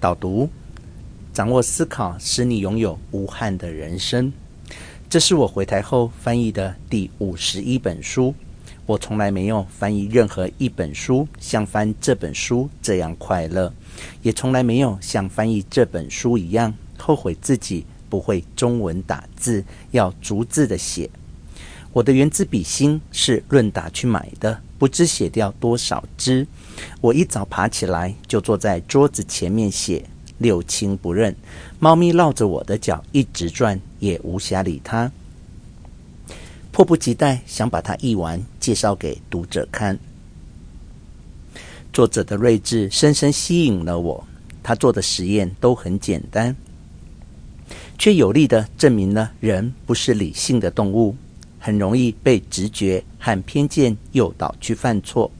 导读：掌握思考，使你拥有无憾的人生。这是我回台后翻译的第五十一本书。我从来没有翻译任何一本书像翻这本书这样快乐，也从来没有像翻译这本书一样后悔自己不会中文打字，要逐字的写。我的原子笔芯是润达去买的，不知写掉多少支。我一早爬起来就坐在桌子前面写。六亲不认，猫咪绕着我的脚一直转，也无暇理它。迫不及待想把它译完，介绍给读者看。作者的睿智深深吸引了我。他做的实验都很简单，却有力地证明了人不是理性的动物，很容易被直觉和偏见诱导去犯错。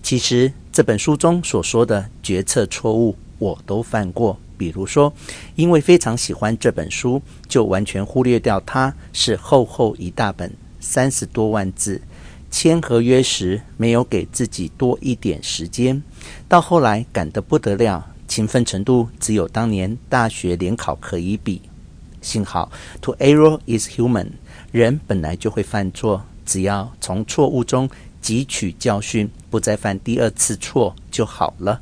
其实这本书中所说的决策错误，我都犯过。比如说，因为非常喜欢这本书，就完全忽略掉它是厚厚一大本，三十多万字。签合约时没有给自己多一点时间，到后来赶得不得了，勤奋程度只有当年大学联考可以比。幸好，To err is human，人本来就会犯错，只要从错误中。汲取教训，不再犯第二次错就好了。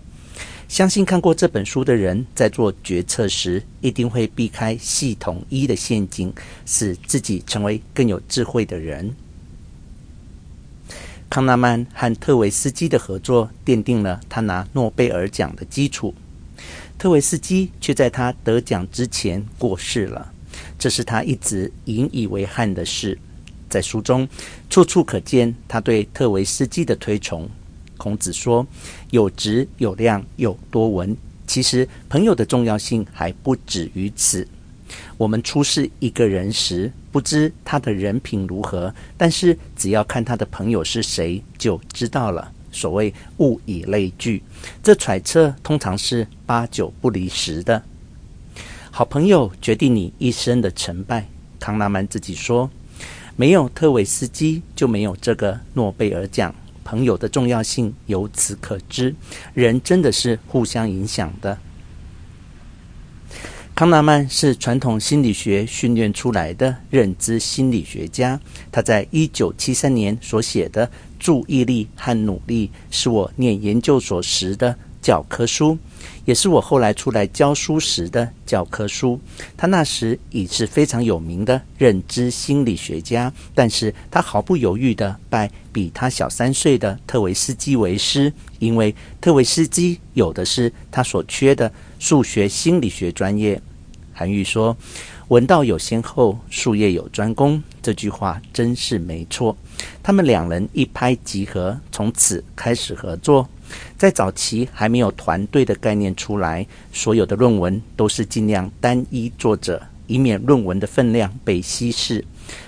相信看过这本书的人，在做决策时，一定会避开系统一的陷阱，使自己成为更有智慧的人。康纳曼和特维斯基的合作，奠定了他拿诺贝尔奖的基础。特维斯基却在他得奖之前过世了，这是他一直引以为憾的事。在书中，处处可见他对特维斯基的推崇。孔子说：“有直有量有多闻。”其实，朋友的重要性还不止于此。我们初识一个人时，不知他的人品如何，但是只要看他的朋友是谁，就知道了。所谓“物以类聚”，这揣测通常是八九不离十的。好朋友决定你一生的成败。康纳曼自己说。没有特维斯基，就没有这个诺贝尔奖。朋友的重要性由此可知，人真的是互相影响的。康纳曼是传统心理学训练出来的认知心理学家，他在一九七三年所写的《注意力和努力》是我念研究所时的教科书。也是我后来出来教书时的教科书。他那时已是非常有名的认知心理学家，但是他毫不犹豫地拜比他小三岁的特维斯基为师，因为特维斯基有的是他所缺的数学心理学专业。韩愈说：“闻道有先后，术业有专攻。”这句话真是没错。他们两人一拍即合，从此开始合作。在早期还没有团队的概念出来，所有的论文都是尽量单一作者，以免论文的分量被稀释。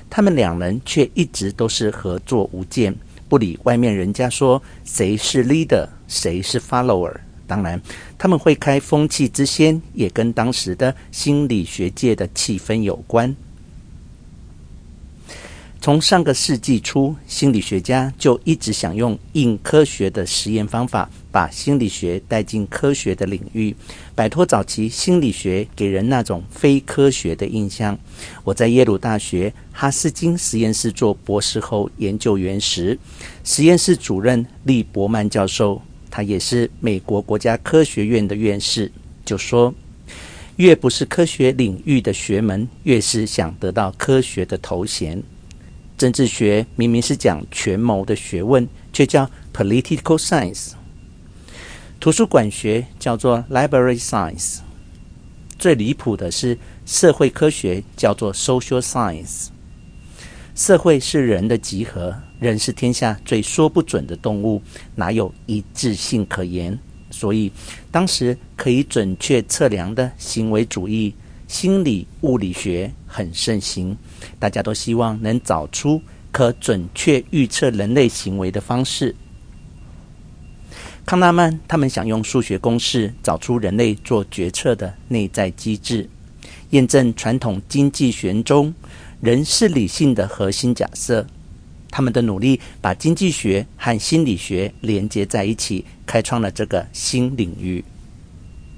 他们两人却一直都是合作无间，不理外面人家说谁是 leader，谁是 follower。当然，他们会开风气之先，也跟当时的心理学界的气氛有关。从上个世纪初，心理学家就一直想用硬科学的实验方法，把心理学带进科学的领域，摆脱早期心理学给人那种非科学的印象。我在耶鲁大学哈斯金实验室做博士后研究员时，实验室主任利伯曼教授，他也是美国国家科学院的院士，就说：越不是科学领域的学门，越是想得到科学的头衔。政治学明明是讲权谋的学问，却叫 political science。图书馆学叫做 library science。最离谱的是社会科学叫做 social science。社会是人的集合，人是天下最说不准的动物，哪有一致性可言？所以当时可以准确测量的行为主义。心理物理学很盛行，大家都希望能找出可准确预测人类行为的方式。康纳曼他们想用数学公式找出人类做决策的内在机制，验证传统经济学中人是理性的核心假设。他们的努力把经济学和心理学连接在一起，开创了这个新领域。